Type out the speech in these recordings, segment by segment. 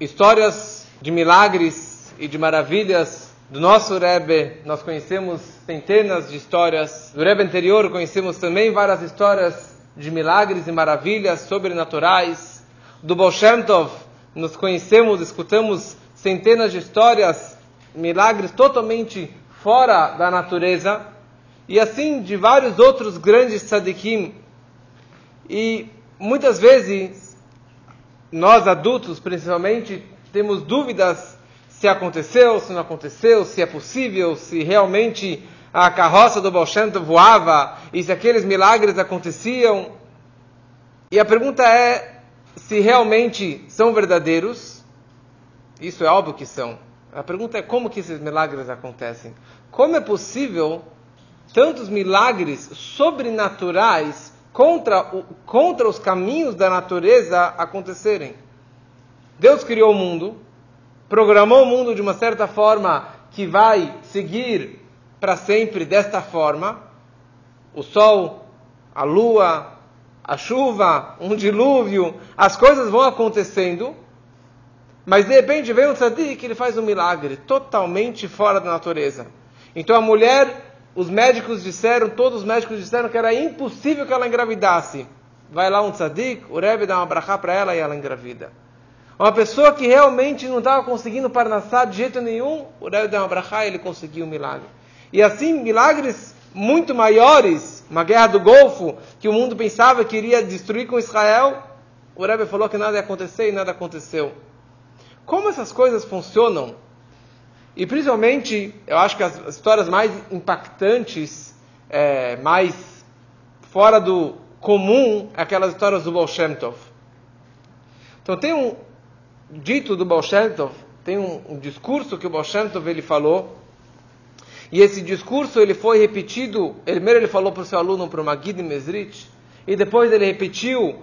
histórias de milagres e de maravilhas do nosso Rebbe, nós conhecemos centenas de histórias. Do Rebbe anterior, conhecemos também várias histórias de milagres e maravilhas sobrenaturais. Do Baal Shem Tov, nós conhecemos, escutamos centenas de histórias, milagres totalmente fora da natureza. E assim de vários outros grandes tzadikim. E muitas vezes, nós adultos principalmente, temos dúvidas se aconteceu, se não aconteceu, se é possível, se realmente a carroça do Tov voava e se aqueles milagres aconteciam. E a pergunta é se realmente são verdadeiros. Isso é óbvio que são. A pergunta é como que esses milagres acontecem. Como é possível tantos milagres sobrenaturais contra, o, contra os caminhos da natureza acontecerem? Deus criou o mundo, programou o mundo de uma certa forma que vai seguir para sempre desta forma. O sol, a lua, a chuva, um dilúvio, as coisas vão acontecendo. Mas de repente vem um tzadik que ele faz um milagre totalmente fora da natureza. Então a mulher, os médicos disseram, todos os médicos disseram que era impossível que ela engravidasse. Vai lá um tzadik, o Rebbe dá uma brachá para ela e ela engravida. Uma pessoa que realmente não estava conseguindo parnassar de jeito nenhum, o Rebbe deu uma brachá e ele conseguiu um milagre. E assim, milagres muito maiores, uma guerra do Golfo, que o mundo pensava que iria destruir com Israel, o Rebbe falou que nada ia acontecer e nada aconteceu. Como essas coisas funcionam? E principalmente, eu acho que as histórias mais impactantes, é, mais fora do comum, é aquelas histórias do Baal Shem Tov. Então tem um, dito do Baal Shem Tov, tem um, um, discurso que o Baal Shem Tov ele falou, e esse discurso ele foi repetido, primeiro ele falou para o seu aluno, para o Magid Mesrit, e depois ele repetiu,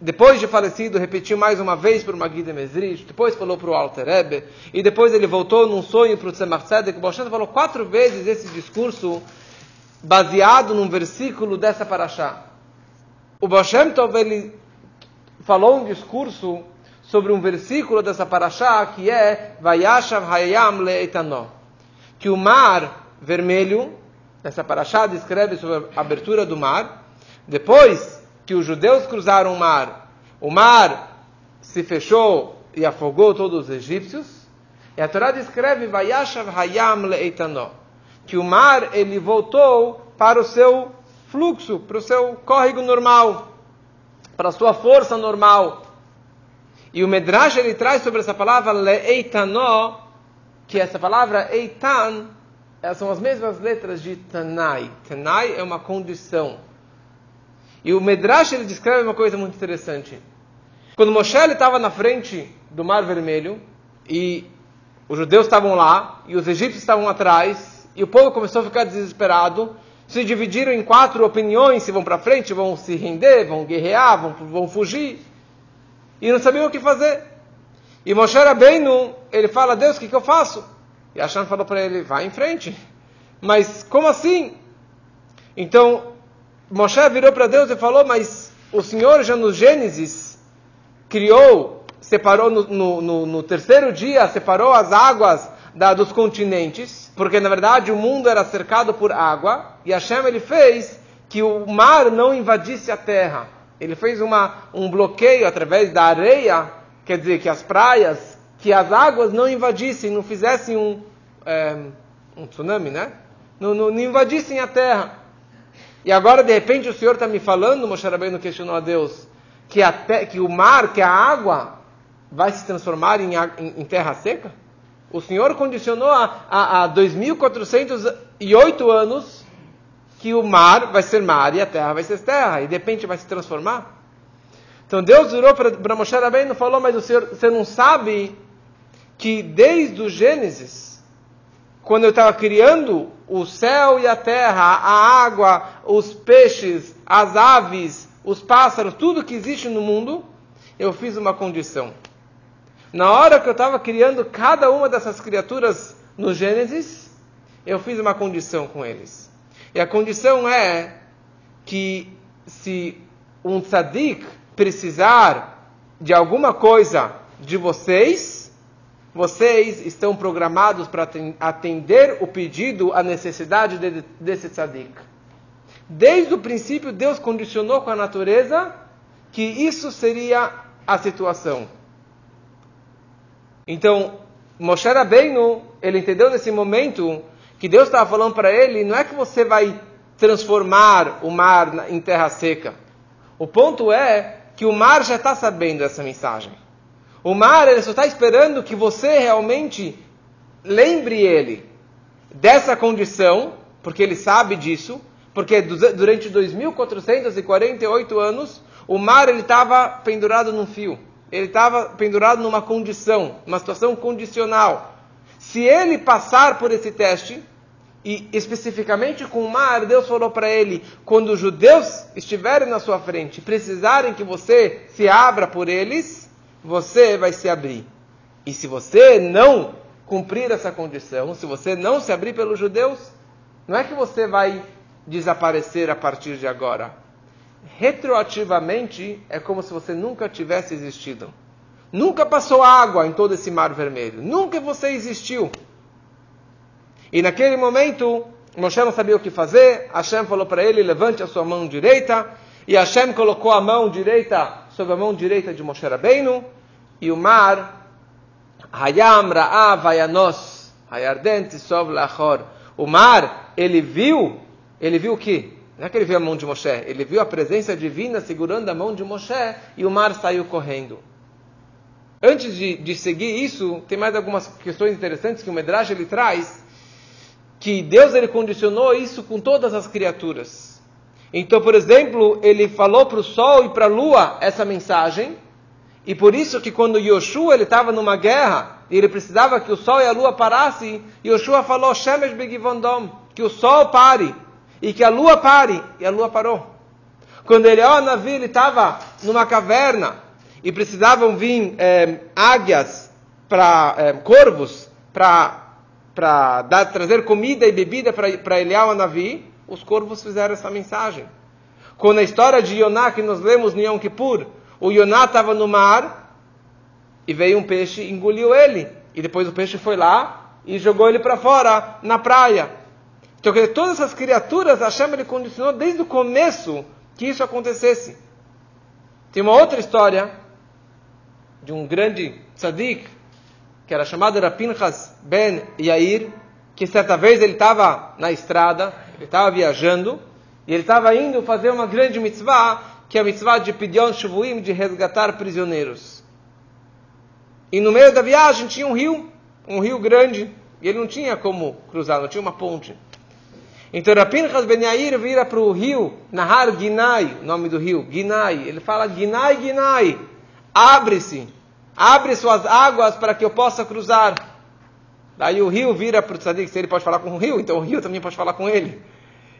depois de falecido, repetiu mais uma vez para o Magid Mesrit, depois falou para o Alter e depois ele voltou num sonho para o Tzemach Tzedek, Tov falou quatro vezes esse discurso, baseado num versículo dessa paraxá. O Baal Shem Tov ele falou um discurso sobre um versículo dessa paraxá que é Vayashav Hayam Le'etanó. Que o mar vermelho, essa paraxá descreve sobre a abertura do mar. Depois que os judeus cruzaram o mar, o mar se fechou e afogou todos os egípcios. E a Torá descreve Vayashav Hayam. Que o mar ele voltou para o seu fluxo, para o seu córrego normal, para a sua força normal. E o Medrash ele traz sobre essa palavra le'eitanó, que essa palavra eitan, são as mesmas letras de tanai. Tanai é uma condição. E o Medrash ele descreve uma coisa muito interessante. Quando Moshe estava na frente do Mar Vermelho, e os judeus estavam lá, e os egípcios estavam atrás, e o povo começou a ficar desesperado, se dividiram em quatro opiniões, se vão para frente, vão se render, vão guerrear, vão, vão fugir e não sabiam o que fazer. E Moshe Rabbeinu, ele fala, Deus, o que, que eu faço? E Hashem falou para ele, vai em frente. Mas como assim? Então, Moshe virou para Deus e falou, mas o Senhor já no Gênesis criou, separou no, no, no, no terceiro dia, separou as águas da, dos continentes, porque na verdade o mundo era cercado por água, e Hashem ele fez que o mar não invadisse a terra. Ele fez uma, um bloqueio através da areia, quer dizer, que as praias, que as águas não invadissem, não fizessem um, é, um tsunami, né? Não, não, não, invadissem a terra. E agora, de repente, o Senhor está me falando, Moshe Rabbeinu questionou a Deus, que, que o mar, que a água, vai se transformar em, em, em terra seca? O Senhor condicionou a, a, a 2.408 anos que o mar vai ser mar e a terra vai ser terra, e de repente vai se transformar. Então Deus virou para Moshe Rabbeinu e falou, mas o senhor, você não sabe que desde o Gênesis, quando eu estava criando o céu e a terra, a água, os peixes, as aves, os pássaros, tudo que existe no mundo, eu fiz uma condição. Na hora que eu estava criando cada uma dessas criaturas no Gênesis, eu fiz uma condição com eles. E a condição é que se um tzadik precisar de alguma coisa de vocês, vocês estão programados para atender o pedido, a necessidade de, desse tzadik. Desde o princípio, Deus condicionou com a natureza que isso seria a situação. Então, Moshe Rabbeinu, ele entendeu nesse momento que Deus estava falando para ele, não é que você vai transformar o mar em terra seca. O ponto é que o mar já está sabendo essa mensagem. O mar ele só está esperando que você realmente lembre ele dessa condição, porque ele sabe disso, porque durante 2.448 anos o mar ele estava pendurado num fio. Ele estava pendurado numa condição, uma situação condicional. Se ele passar por esse teste, e especificamente com o mar, Deus falou para ele: quando os judeus estiverem na sua frente, precisarem que você se abra por eles, você vai se abrir. E se você não cumprir essa condição, se você não se abrir pelos judeus, não é que você vai desaparecer a partir de agora. Retroativamente, é como se você nunca tivesse existido. Nunca passou água em todo esse mar vermelho. Nunca você existiu. E naquele momento, Moshe não sabia o que fazer. Hashem falou para ele: levante a sua mão direita. E Hashem colocou a mão direita sobre a mão direita de Moshe Rabbeinu. E o mar, Hayam Ra'av Hayarden Tisov Lachor. O mar, ele viu, ele viu o que? Não é que ele viu a mão de Moshe, ele viu a presença divina segurando a mão de Moshe e o mar saiu correndo. Antes de, de seguir isso, tem mais algumas questões interessantes que o Medrash ele traz que Deus ele condicionou isso com todas as criaturas. Então, por exemplo, ele falou para o sol e para a lua essa mensagem, e por isso que quando Yoshua ele estava numa guerra e ele precisava que o sol e a lua parassem, Yoshua falou Shemesh Begivondom, que o sol pare e que a lua pare, e a lua parou. Quando ele, ó, Navi, ele estava numa caverna e precisavam vir é, águias para é, corvos para para trazer comida e bebida para Elial Navi, os corvos fizeram essa mensagem. Quando a história de Yoná que nós lemos no Yom Kippur, o Yoná estava no mar e veio um peixe e engoliu ele. E depois o peixe foi lá e jogou ele para fora, na praia. Então, quer dizer, todas essas criaturas, a chama ele condicionou desde o começo que isso acontecesse. Tem uma outra história de um grande tzadik, que era chamado Rapinchas Ben Yair, que certa vez ele estava na estrada, ele estava viajando, e ele estava indo fazer uma grande mitzvah, que é a mitzvah de Pidyon Shuvuim, de resgatar prisioneiros. E no meio da viagem tinha um rio, um rio grande, e ele não tinha como cruzar, não tinha uma ponte. Então Rapinchas Ben Yair vira para o rio, Nahar Ginai, nome do rio, Ginai. Ele fala, Ginai, Ginai, abre-se abre suas águas para que eu possa cruzar. Daí o rio vira para o tzadik, se ele pode falar com o rio, então o rio também pode falar com ele.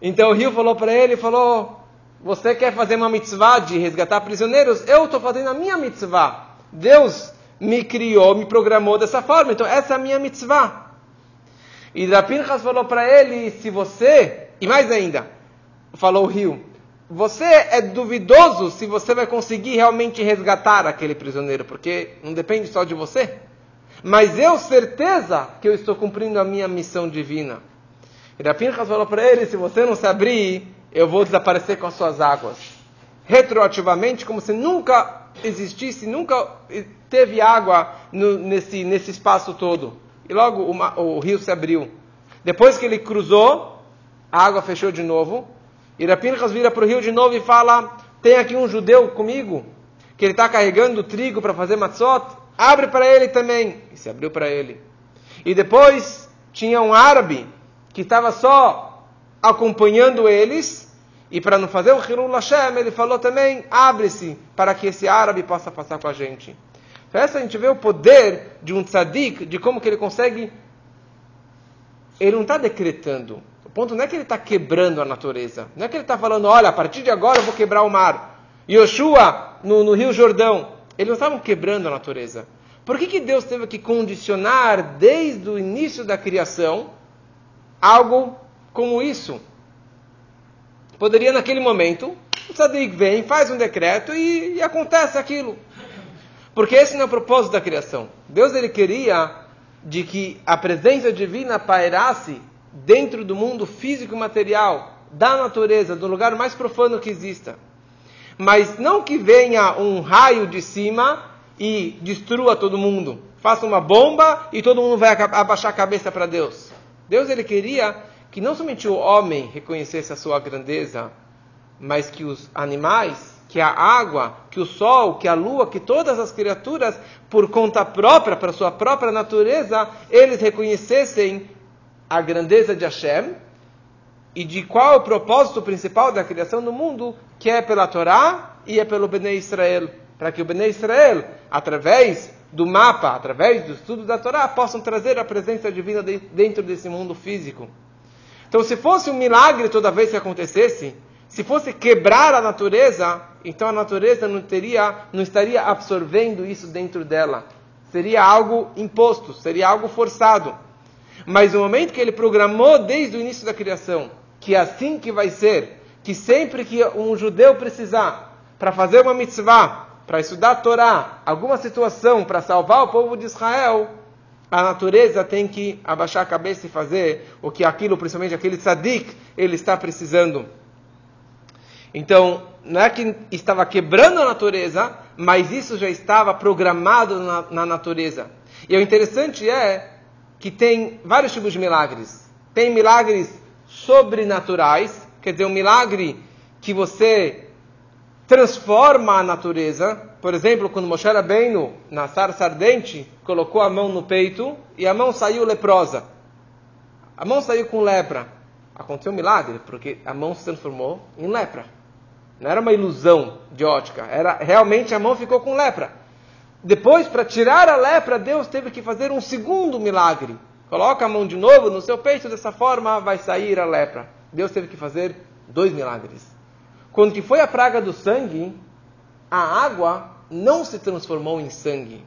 Então o rio falou para ele, falou, você quer fazer uma mitzvah de resgatar prisioneiros? Eu estou fazendo a minha mitzvah. Deus me criou, me programou dessa forma, então essa é a minha mitzvah. E Rapinchas falou para ele, se você, e mais ainda, falou o rio, você é duvidoso se você vai conseguir realmente resgatar aquele prisioneiro, porque não depende só de você. Mas eu certeza que eu estou cumprindo a minha missão divina. E Rapinchas falou para ele: se você não se abrir, eu vou desaparecer com as suas águas. Retroativamente, como se nunca existisse, nunca teve água no, nesse, nesse espaço todo. E logo o, o rio se abriu. Depois que ele cruzou, a água fechou de novo. E Rapinchas vira para o rio de novo e fala: Tem aqui um judeu comigo, que ele está carregando trigo para fazer matzot. Abre para ele também. E se abriu para ele. E depois tinha um árabe que estava só acompanhando eles. E para não fazer o Hilul Hashem, ele falou também: abre-se para que esse árabe possa passar com a gente. Então, essa a gente vê o poder de um tzadik, de como que ele consegue. Ele não está decretando, ponto não é que ele está quebrando a natureza. Não é que ele está falando, olha, a partir de agora eu vou quebrar o mar. Yoshua, no, no Rio Jordão, eles não estavam quebrando a natureza. Por que, que Deus teve que condicionar desde o início da criação algo como isso? Poderia naquele momento, o Sadiq vem, faz um decreto e, e acontece aquilo. Porque esse não é o propósito da criação. Deus ele queria de que a presença divina pairasse dentro do mundo físico e material, da natureza, do lugar mais profano que exista. Mas não que venha um raio de cima e destrua todo mundo. Faça uma bomba e todo mundo vai abaixar a cabeça para Deus. Deus ele queria que não somente o homem reconhecesse a sua grandeza, mas que os animais, que a água, que o sol, que a lua, que todas as criaturas, por conta própria, para sua própria natureza, eles reconhecessem a grandeza de Hashem e de qual é o propósito principal da criação do mundo, que é pela Torá e é pelo Bnei Israel. Para que o Bnei Israel, através do mapa, através do estudo da Torá, possam trazer a presença divina dentro desse mundo físico. Então, se fosse um milagre toda vez que acontecesse, se fosse quebrar a natureza, então a natureza não teria, não estaria absorvendo isso dentro dela. Seria algo imposto, seria algo forçado. Mas no momento que ele programou desde o início da criação, que é assim que vai ser, que sempre que um judeu precisar para fazer uma mitzvah, para estudar a Torá, alguma situação para salvar o povo de Israel, a natureza tem que abaixar a cabeça e fazer o que aquilo, principalmente aquele tzadik, ele está precisando. Então, não é que estava quebrando a natureza, mas isso já estava programado na, na natureza. E o interessante é que tem vários tipos de milagres. Tem milagres sobrenaturais, quer dizer, um milagre que você transforma a natureza. Por exemplo, quando Moshe Rabbeinu, na sarça ardente, colocou a mão no peito e a mão saiu leprosa. A mão saiu com lepra. Aconteceu um milagre, porque a mão se transformou em lepra. Não era uma ilusão de ótica, era realmente a mão ficou com lepra. Depois, para tirar a lepra, Deus teve que fazer um segundo milagre. Coloca a mão de novo no seu peito, dessa forma vai sair a lepra. Deus teve que fazer dois milagres. Quando que foi a praga do sangue, a água não se transformou em sangue.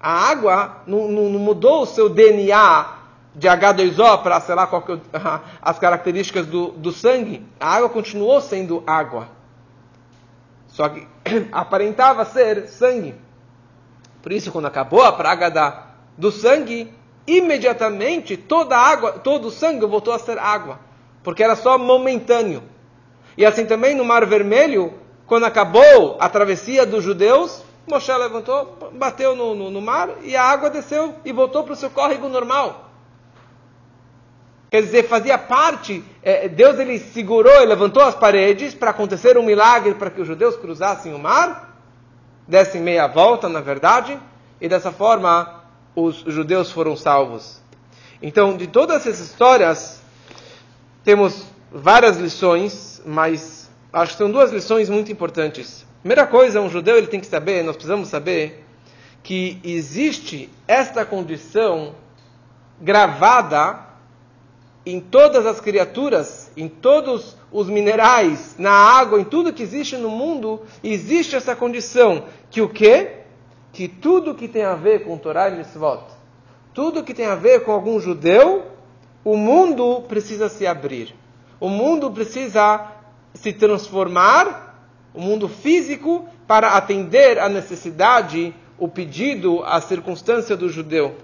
A água não, não, não mudou o seu DNA de H2O para, sei lá, qual que, é as características do, do sangue. A água continuou sendo água. Só que aparentava ser sangue. Por isso, quando acabou a praga da, do sangue, imediatamente toda a água, todo o sangue voltou a ser água. Porque era só momentâneo. E assim também no Mar Vermelho, quando acabou a travessia dos judeus, Moshe levantou, bateu no, no, no mar e a água desceu e voltou para o seu córrego normal. Quer dizer, fazia parte, é, Deus ele segurou e levantou as paredes para acontecer um milagre para que os judeus cruzassem o mar, dessem meia volta, na verdade, e dessa forma os judeus foram salvos. Então, de todas essas histórias, temos várias lições mas acho que são duas lições muito importantes. Primeira coisa, um judeu ele tem que saber, nós precisamos saber, que existe esta condição gravada em todas as criaturas, em todos os minerais, na água, em tudo que existe no mundo, existe essa condição que o quê? Que tudo que tem a ver com Torá e Mitzvot, tudo que tem a ver com algum judeu, o mundo precisa se abrir. O mundo precisa se transformar, o mundo físico, para atender a necessidade, o pedido, a circunstância do judeu.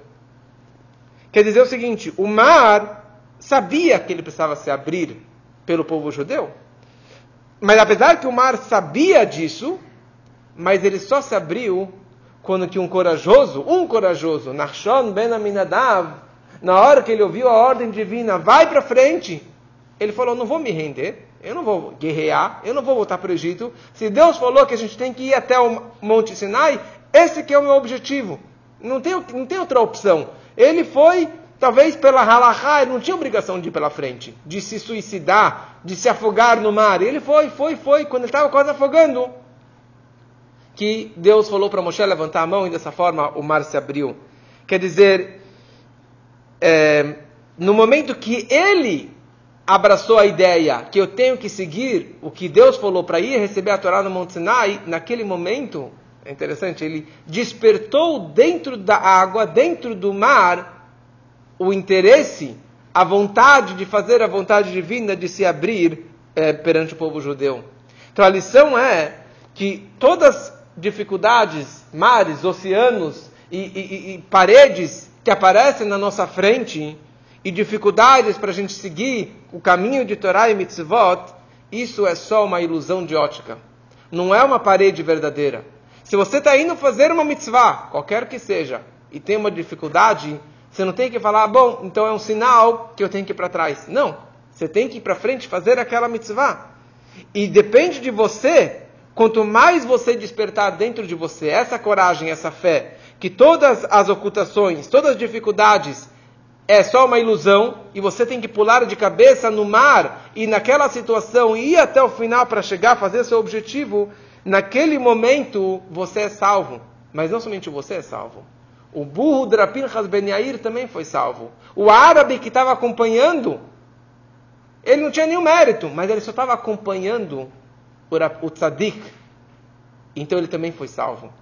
Quer dizer o seguinte: o mar sabia que ele precisava se abrir pelo povo judeu. Mas apesar que o mar sabia disso, mas ele só se abriu quando que um corajoso, um corajoso, Nachshon ben Aminadav, na hora que ele ouviu a ordem divina, vai para frente, ele falou: não vou me render, eu não vou guerrear, eu não vou voltar para o Egito. Se Deus falou que a gente tem que ir até o Monte Sinai, esse que é o meu objetivo. Não tem, não tem outra opção. Ele foi, talvez pela halahá, ele não tinha obrigação de ir pela frente, de se suicidar, de se afogar no mar. Ele foi, foi, foi, quando ele estava quase afogando. Que Deus falou para Moshe levantar a mão e dessa forma o mar se abriu. Quer dizer, é, no momento que ele abraçou a ideia que eu tenho que seguir o que Deus falou para ir receber a Torá no Monte Sinai, naquele momento, é interessante, ele despertou dentro da água, dentro do mar, o interesse, a vontade de fazer a vontade divina de se abrir é, perante o povo judeu. Então a lição é que todas dificuldades, mares, oceanos e, e, e paredes que aparecem na nossa frente e dificuldades para a gente seguir o caminho de Torá e Mitzvot, isso é só uma ilusão de ótica. Não é uma parede verdadeira. Se você está indo fazer uma mitzvah, qualquer que seja, e tem uma dificuldade, você não tem que falar, bom, então é um sinal que eu tenho que ir para trás. Não. Você tem que ir para frente fazer aquela mitzvah. E depende de você, quanto mais você despertar dentro de você essa coragem, essa fé, que todas as ocultações, todas as dificuldades é só uma ilusão e você tem que pular de cabeça no mar e naquela situação ir até o final para chegar a fazer seu objetivo, naquele momento você é salvo. Mas não somente você é salvo. O burro Drapinchas Ben Yair também foi salvo. O árabe que estava acompanhando, ele não tinha nenhum mérito, mas ele só estava acompanhando o tzadik. Então ele também foi salvo.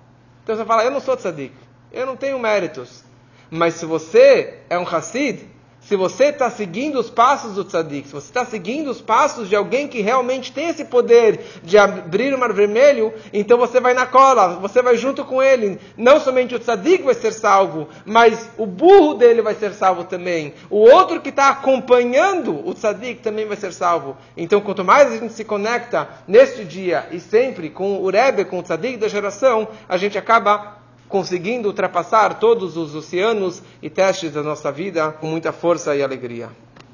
Então você fala, eu não sou tzadik, eu não tenho méritos. Mas se você é um Hassid, se você está seguindo os passos do tzadik, se você está seguindo os passos de alguém que realmente tem esse poder de abrir o mar vermelho, então você vai na cola, você vai junto com ele. Não somente o tzadik vai ser salvo, mas o burro dele vai ser salvo também. O outro que está acompanhando o tzadik também vai ser salvo. Então, quanto mais a gente se conecta neste dia e sempre com o Rebbe, com o tzadik da geração, a gente acaba conseguindo ultrapassar todos os oceanos e testes da nossa vida com muita força e alegria.